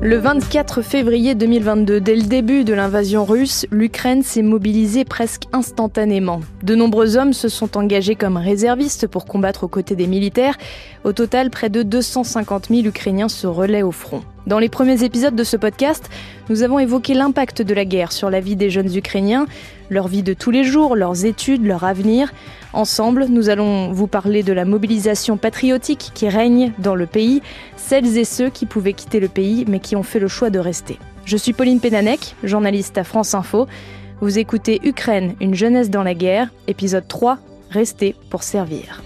Le 24 février 2022, dès le début de l'invasion russe, l'Ukraine s'est mobilisée presque instantanément. De nombreux hommes se sont engagés comme réservistes pour combattre aux côtés des militaires. Au total, près de 250 000 Ukrainiens se relaient au front. Dans les premiers épisodes de ce podcast, nous avons évoqué l'impact de la guerre sur la vie des jeunes Ukrainiens, leur vie de tous les jours, leurs études, leur avenir. Ensemble, nous allons vous parler de la mobilisation patriotique qui règne dans le pays, celles et ceux qui pouvaient quitter le pays mais qui ont fait le choix de rester. Je suis Pauline Pénanec, journaliste à France Info. Vous écoutez Ukraine, une jeunesse dans la guerre, épisode 3, Restez pour servir.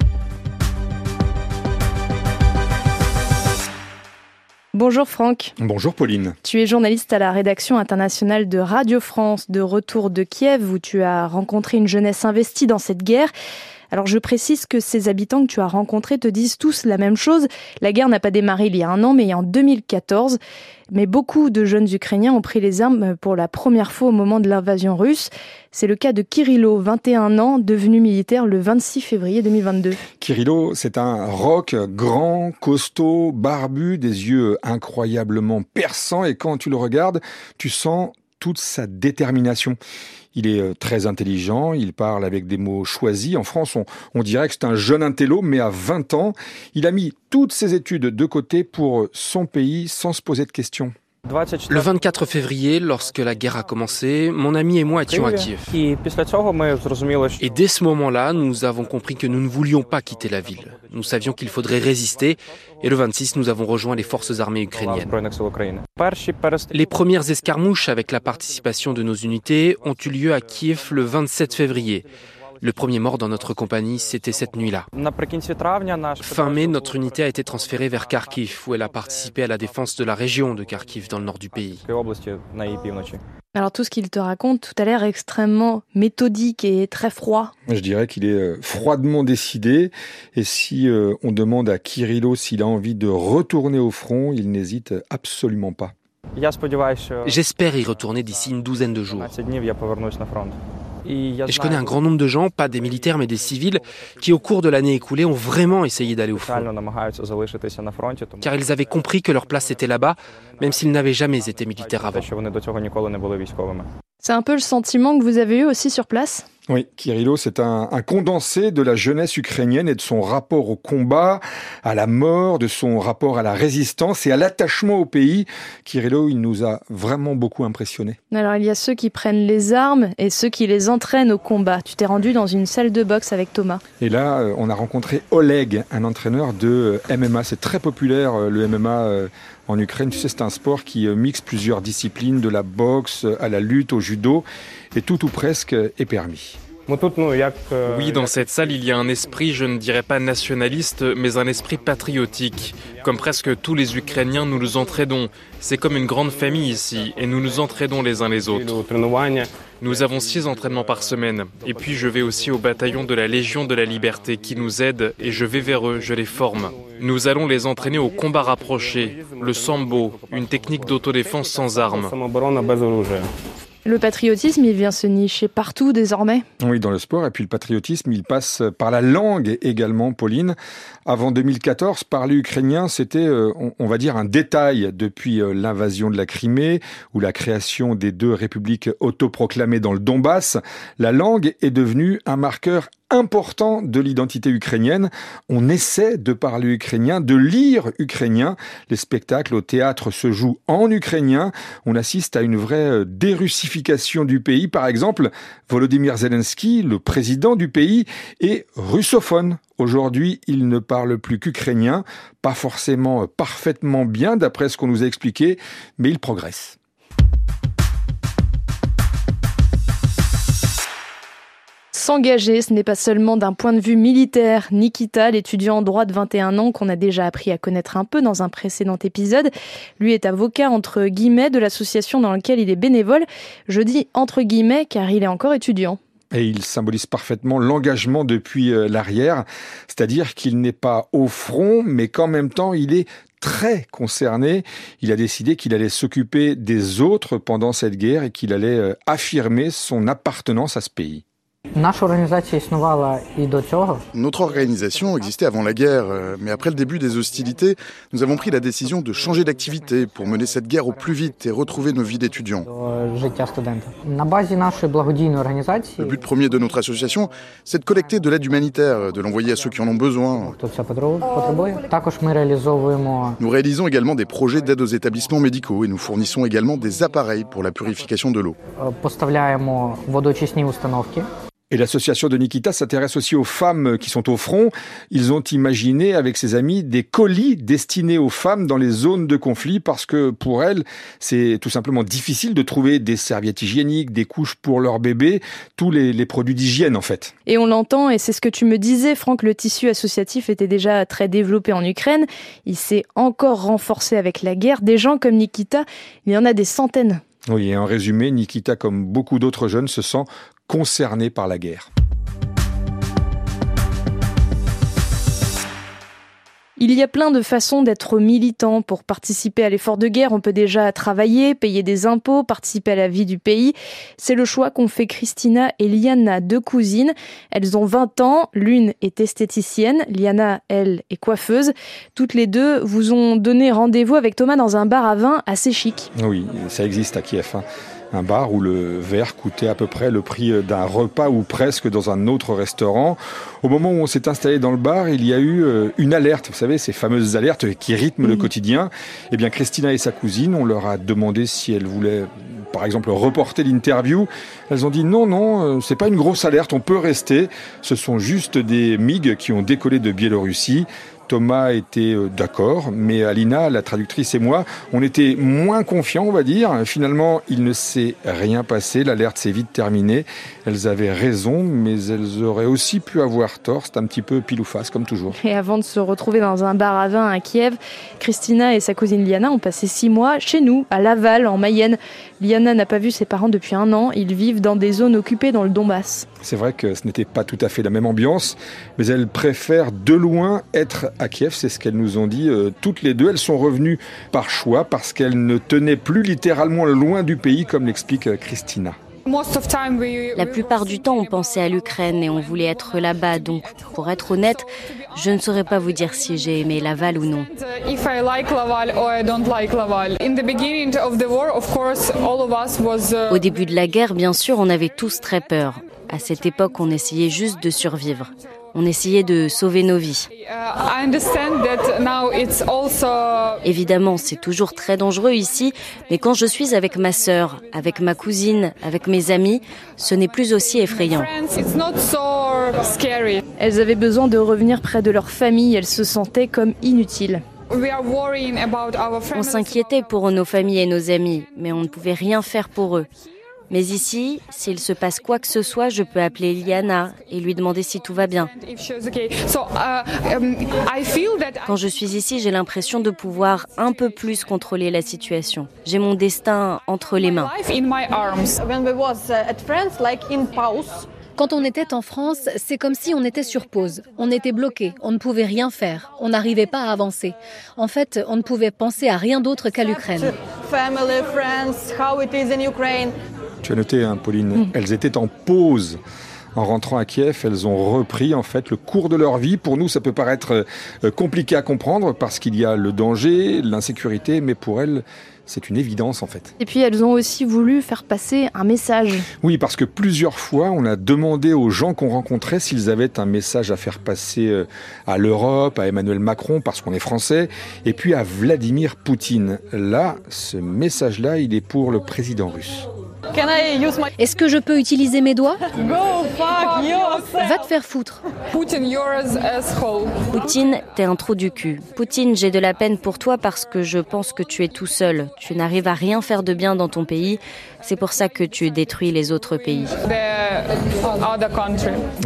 Bonjour Franck. Bonjour Pauline. Tu es journaliste à la rédaction internationale de Radio France, de retour de Kiev, où tu as rencontré une jeunesse investie dans cette guerre. Alors je précise que ces habitants que tu as rencontrés te disent tous la même chose. La guerre n'a pas démarré il y a un an, mais en 2014. Mais beaucoup de jeunes Ukrainiens ont pris les armes pour la première fois au moment de l'invasion russe. C'est le cas de Kirilo, 21 ans, devenu militaire le 26 février 2022. Kirilo, c'est un roc grand, costaud, barbu, des yeux incroyablement perçants et quand tu le regardes, tu sens toute sa détermination. Il est euh, très intelligent, il parle avec des mots choisis. En France, on, on dirait que c'est un jeune intello, mais à 20 ans, il a mis toutes ses études de côté pour son pays sans se poser de questions. Le 24 février, lorsque la guerre a commencé, mon ami et moi étions à Kiev. Et dès ce moment-là, nous avons compris que nous ne voulions pas quitter la ville. Nous savions qu'il faudrait résister et le 26, nous avons rejoint les forces armées ukrainiennes. Les premières escarmouches avec la participation de nos unités ont eu lieu à Kiev le 27 février. Le premier mort dans notre compagnie, c'était cette nuit-là. Fin mai, notre unité a été transférée vers Kharkiv, où elle a participé à la défense de la région de Kharkiv dans le nord du pays. Alors tout ce qu'il te raconte tout à l'heure est extrêmement méthodique et très froid. Je dirais qu'il est euh, froidement décidé et si euh, on demande à Kirilo s'il a envie de retourner au front, il n'hésite absolument pas. J'espère y retourner d'ici une douzaine de jours. Et je connais un grand nombre de gens, pas des militaires mais des civils, qui au cours de l'année écoulée ont vraiment essayé d'aller au front. Car ils avaient compris que leur place était là-bas, même s'ils n'avaient jamais été militaires avant. C'est un peu le sentiment que vous avez eu aussi sur place? Oui, Kirilo, c'est un, un, condensé de la jeunesse ukrainienne et de son rapport au combat, à la mort, de son rapport à la résistance et à l'attachement au pays. Kirilo, il nous a vraiment beaucoup impressionnés. Alors, il y a ceux qui prennent les armes et ceux qui les entraînent au combat. Tu t'es rendu dans une salle de boxe avec Thomas. Et là, euh, on a rencontré Oleg, un entraîneur de euh, MMA. C'est très populaire, euh, le MMA en Ukraine. Tu sais, c'est un sport qui mixe plusieurs disciplines, de la boxe à la lutte, au judo, et tout ou presque est permis. Oui, dans cette salle, il y a un esprit, je ne dirais pas nationaliste, mais un esprit patriotique. Comme presque tous les Ukrainiens, nous nous entraidons. C'est comme une grande famille ici, et nous nous entraidons les uns les autres. Nous avons six entraînements par semaine. Et puis je vais aussi au bataillon de la Légion de la Liberté qui nous aide, et je vais vers eux, je les forme. Nous allons les entraîner au combat rapproché, le sambo, une technique d'autodéfense sans armes. Le patriotisme, il vient se nicher partout désormais. Oui, dans le sport. Et puis le patriotisme, il passe par la langue également, Pauline. Avant 2014, parler ukrainien, c'était, euh, on va dire, un détail depuis euh, l'invasion de la Crimée ou la création des deux républiques autoproclamées dans le Donbass. La langue est devenue un marqueur important de l'identité ukrainienne. On essaie de parler ukrainien, de lire ukrainien. Les spectacles au théâtre se jouent en ukrainien. On assiste à une vraie euh, dérussification du pays. Par exemple, Volodymyr Zelensky, le président du pays, est russophone. Aujourd'hui, il ne parle plus qu'ukrainien, pas forcément parfaitement bien d'après ce qu'on nous a expliqué, mais il progresse. S'engager, ce n'est pas seulement d'un point de vue militaire. Nikita, l'étudiant en droit de 21 ans qu'on a déjà appris à connaître un peu dans un précédent épisode, lui est avocat entre guillemets de l'association dans laquelle il est bénévole. Je dis entre guillemets car il est encore étudiant. Et il symbolise parfaitement l'engagement depuis euh, l'arrière, c'est-à-dire qu'il n'est pas au front, mais qu'en même temps il est très concerné. Il a décidé qu'il allait s'occuper des autres pendant cette guerre et qu'il allait euh, affirmer son appartenance à ce pays. Notre organisation existait avant la guerre, euh, mais après le début des hostilités, nous avons pris la décision de changer d'activité pour mener cette guerre au plus vite et retrouver nos vies d'étudiants. Le but premier de notre association, c'est de collecter de l'aide humanitaire, de l'envoyer à ceux qui en ont besoin. Nous réalisons également des projets d'aide aux établissements médicaux et nous fournissons également des appareils pour la purification de l'eau. Et l'association de Nikita s'intéresse aussi aux femmes qui sont au front. Ils ont imaginé avec ses amis des colis destinés aux femmes dans les zones de conflit parce que pour elles, c'est tout simplement difficile de trouver des serviettes hygiéniques, des couches pour leurs bébés, tous les, les produits d'hygiène en fait. Et on l'entend, et c'est ce que tu me disais, Franck, le tissu associatif était déjà très développé en Ukraine. Il s'est encore renforcé avec la guerre. Des gens comme Nikita, il y en a des centaines. Oui, et en résumé, Nikita, comme beaucoup d'autres jeunes, se sent concernés par la guerre. Il y a plein de façons d'être militant. Pour participer à l'effort de guerre, on peut déjà travailler, payer des impôts, participer à la vie du pays. C'est le choix qu'ont fait Christina et Liana, deux cousines. Elles ont 20 ans. L'une est esthéticienne. Liana, elle, est coiffeuse. Toutes les deux vous ont donné rendez-vous avec Thomas dans un bar à vin assez chic. Oui, ça existe à Kiev. Hein un bar où le verre coûtait à peu près le prix d'un repas ou presque dans un autre restaurant. Au moment où on s'est installé dans le bar, il y a eu euh, une alerte, vous savez, ces fameuses alertes qui rythment le quotidien. Eh bien, Christina et sa cousine, on leur a demandé si elles voulaient par exemple reporter l'interview. Elles ont dit non, non, euh, c'est pas une grosse alerte, on peut rester. Ce sont juste des MiG qui ont décollé de Biélorussie. Thomas était euh, d'accord, mais Alina, la traductrice et moi, on était moins confiants, on va dire. Finalement, il ne s'est rien passé, l'alerte s'est vite terminée. Elles avaient raison, mais elles auraient aussi pu avoir tort. C'est un petit peu pile ou face, comme toujours. Et avant de se retrouver dans un bar à vin à Kiev, Christina et sa cousine Liana ont passé six mois chez nous, à Laval, en Mayenne. Liana n'a pas vu ses parents depuis un an. Ils vivent dans des zones occupées dans le Donbass. C'est vrai que ce n'était pas tout à fait la même ambiance, mais elles préfèrent de loin être à Kiev, c'est ce qu'elles nous ont dit euh, toutes les deux. Elles sont revenues par choix parce qu'elles ne tenaient plus littéralement loin du pays, comme l'explique euh, Christina. La plupart du temps, on pensait à l'Ukraine et on voulait être là-bas. Donc, pour être honnête, je ne saurais pas vous dire si j'ai aimé Laval ou non. Au début de la guerre, bien sûr, on avait tous très peur. À cette époque, on essayait juste de survivre. On essayait de sauver nos vies. Évidemment, c'est toujours très dangereux ici, mais quand je suis avec ma sœur, avec ma cousine, avec mes amis, ce n'est plus aussi effrayant. Elles avaient besoin de revenir près de leur famille, elles se sentaient comme inutiles. On s'inquiétait pour nos familles et nos amis, mais on ne pouvait rien faire pour eux. Mais ici, s'il se passe quoi que ce soit, je peux appeler Liana et lui demander si tout va bien. Quand je suis ici, j'ai l'impression de pouvoir un peu plus contrôler la situation. J'ai mon destin entre les mains. Quand on était en France, c'est comme si on était sur pause. On était bloqué, on ne pouvait rien faire, on n'arrivait pas à avancer. En fait, on ne pouvait penser à rien d'autre qu'à l'Ukraine. Tu as noté, hein, Pauline, mm. elles étaient en pause. En rentrant à Kiev, elles ont repris en fait le cours de leur vie. Pour nous, ça peut paraître euh, compliqué à comprendre parce qu'il y a le danger, l'insécurité, mais pour elles, c'est une évidence en fait. Et puis elles ont aussi voulu faire passer un message. Oui, parce que plusieurs fois, on a demandé aux gens qu'on rencontrait s'ils avaient un message à faire passer euh, à l'Europe, à Emmanuel Macron, parce qu'on est français, et puis à Vladimir Poutine. Là, ce message-là, il est pour le président russe. Est-ce que je peux utiliser mes doigts Va te faire foutre. Poutine, t'es un trou du cul. Poutine, j'ai de la peine pour toi parce que je pense que tu es tout seul. Tu n'arrives à rien faire de bien dans ton pays. C'est pour ça que tu détruis les autres pays.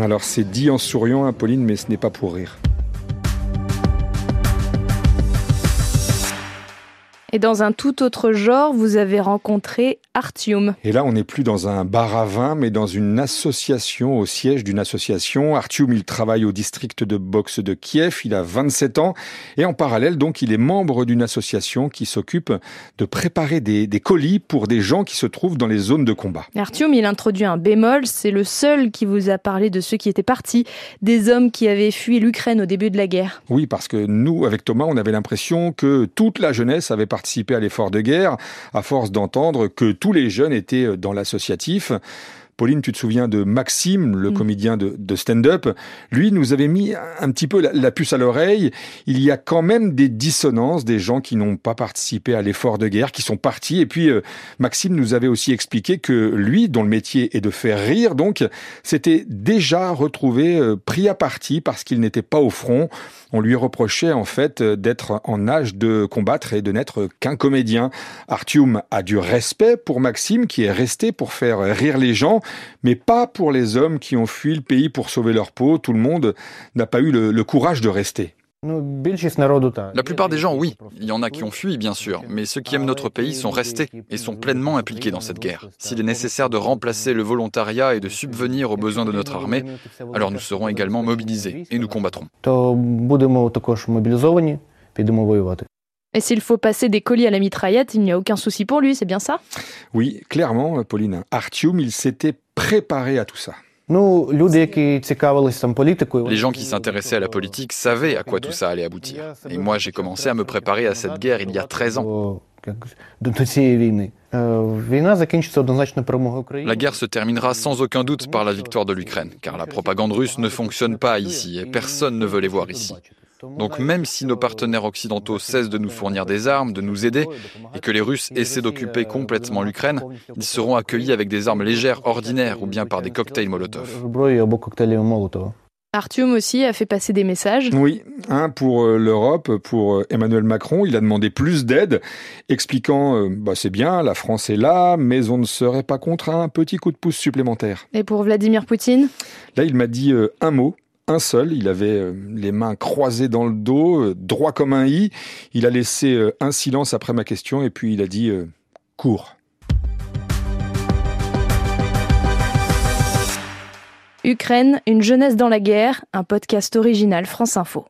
Alors c'est dit en souriant, Pauline, mais ce n'est pas pour rire. Et dans un tout autre genre, vous avez rencontré Artium. Et là, on n'est plus dans un bar à vin, mais dans une association, au siège d'une association. Artium, il travaille au district de boxe de Kiev, il a 27 ans, et en parallèle, donc, il est membre d'une association qui s'occupe de préparer des, des, colis pour des gens qui se trouvent dans les zones de combat. Artium, il introduit un bémol, c'est le seul qui vous a parlé de ceux qui étaient partis, des hommes qui avaient fui l'Ukraine au début de la guerre. Oui, parce que nous, avec Thomas, on avait l'impression que toute la jeunesse avait participé à l'effort de guerre, à force d'entendre que tous les jeunes étaient euh, dans l'associatif. Pauline, tu te souviens de Maxime, le mm. comédien de, de stand-up Lui nous avait mis un petit peu la, puce à l'oreille. Il y a quand même des dissonances, des gens qui n'ont pas participé à l'effort de guerre, qui sont partis. Et puis, euh, Maxime nous avait aussi expliqué que lui, dont le métier est de faire rire, donc, s'était déjà retrouvé euh, pris à partie parce qu'il n'était pas au front. On lui reprochait en fait d'être en âge de combattre et de n'être qu'un comédien. Artium a du respect pour Maxime qui est resté pour faire rire les gens mais pas pour les hommes qui ont fui le pays pour sauver leur peau. Tout le monde n'a pas eu le, courage de rester. La plupart des gens, oui. Il y en a qui ont fui, bien sûr, mais ceux qui aiment notre pays sont restés et sont pleinement impliqués dans cette guerre. S'il est nécessaire de remplacer le volontariat et de subvenir aux besoins de notre armée, alors nous serons également mobilisés et nous combattrons. Et s'il faut passer des colis à la mitraillette, il n'y a aucun souci pour lui, c'est bien ça? Oui, clairement, Pauline. Artium, il s'était préparé à tout ça. Les gens qui s'intéressaient à la politique savaient à quoi tout ça allait aboutir. Et moi, j'ai commencé à me préparer à cette guerre il y a 13 ans. La guerre se terminera sans aucun doute par la victoire de l'Ukraine, car la propagande russe ne fonctionne pas ici et personne ne veut les voir ici. Donc même si nos partenaires occidentaux cessent de nous fournir des armes, de nous aider, et que les Russes essaient d'occuper complètement l'Ukraine, ils seront accueillis avec des armes légères ordinaires ou bien par des cocktails Molotov. Artium aussi a fait passer des messages. Oui, un pour euh, l'Europe, pour euh, Emmanuel Macron, il a demandé plus d'aide, expliquant euh, bah, c'est bien, la France est là, mais on ne serait pas contre un petit coup de pouce supplémentaire. Et pour Vladimir Poutine? Là, il m'a dit un mot, un seul. Il avait euh, les mains croisées dans le dos, euh, droit comme un i. Il a laissé euh, un silence après ma question et puis il a dit cours. Ukraine, une jeunesse dans la guerre, un podcast original France Info.